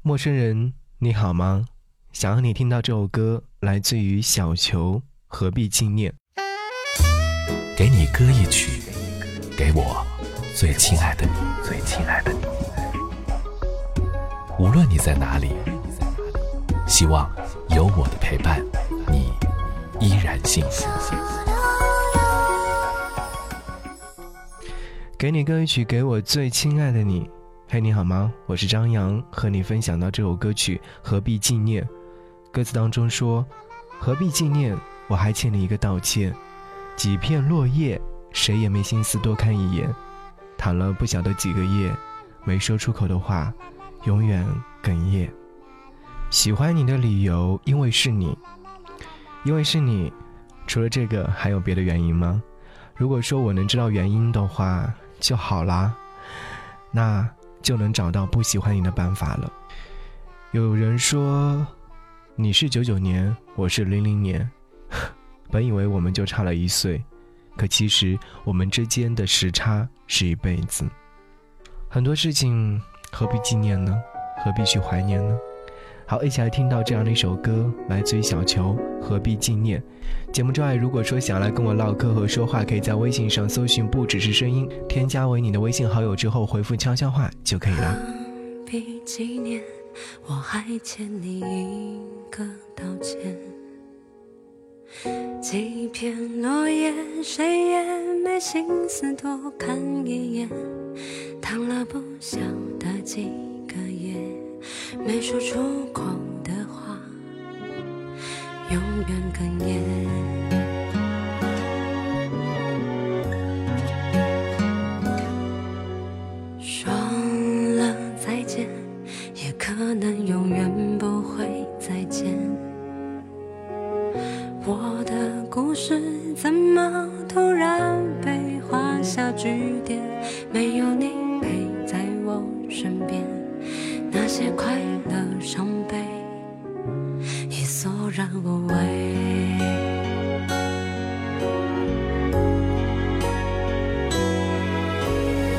陌生人，你好吗？想让你听到这首歌，来自于小球，何必纪念？给你歌一曲，给我最亲爱的你，最亲爱的你。无论你在哪里，希望有我的陪伴，你依然幸福。给你歌一曲，给我最亲爱的你。嘿，你好吗？我是张扬，和你分享到这首歌曲《何必纪念》。歌词当中说：“何必纪念？我还欠你一个道歉。几片落叶，谁也没心思多看一眼。躺了不晓得几个夜，没说出口的话，永远哽咽。喜欢你的理由，因为是你，因为是你。除了这个，还有别的原因吗？如果说我能知道原因的话就好啦。那。”就能找到不喜欢你的办法了。有人说，你是九九年，我是零零年，本以为我们就差了一岁，可其实我们之间的时差是一辈子。很多事情何必纪念呢？何必去怀念呢？好，一起来听到这样的一首歌，来自于小球，何必纪念？节目之外，如果说想来跟我唠嗑和说话，可以在微信上搜寻“不只是声音”，添加为你的微信好友之后，回复悄悄话就可以了。何必纪念？我还欠你一个道歉。几片落叶，谁也没心思多看一眼。躺了不晓得几个夜。没说出口的话，永远哽咽。说了再见，也可能永远不会再见。我的故事怎么突然被画下句点？没有你陪在我身边。那些快乐、伤悲已索然无味。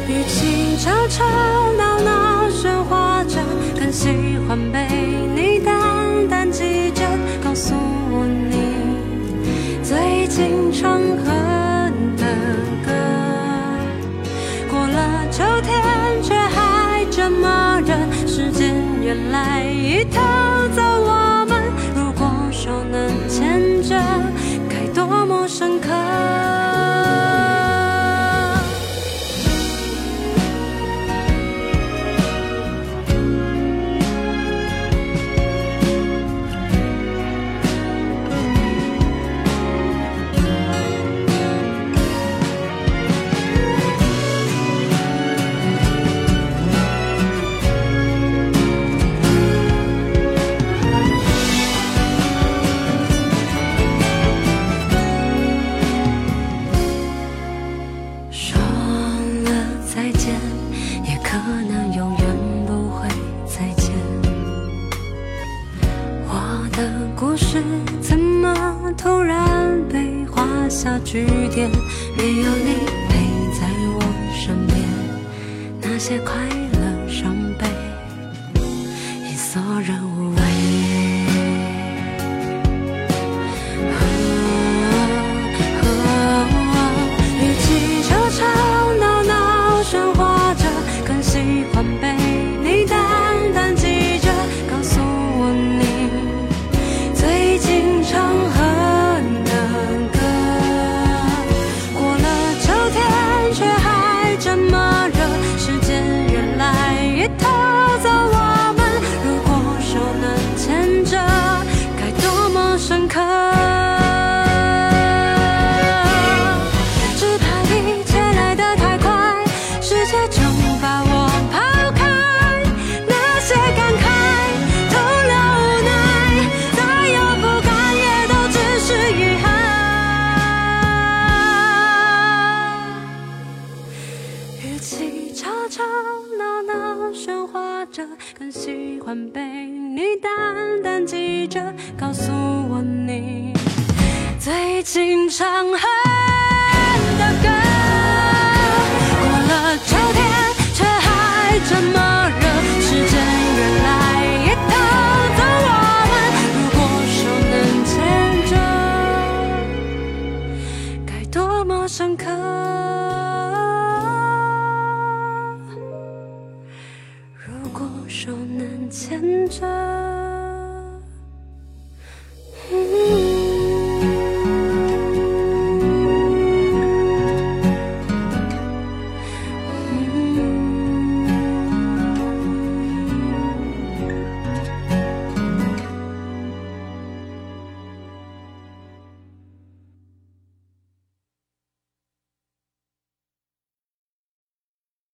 与其吵吵闹闹喧哗着，更喜欢被来一偷走我们，如果手能牵着，该多么深刻。是怎么突然被画下句点，没有你陪在我身边，那些快乐更欢被你淡淡记着，告诉我你最近常喝。着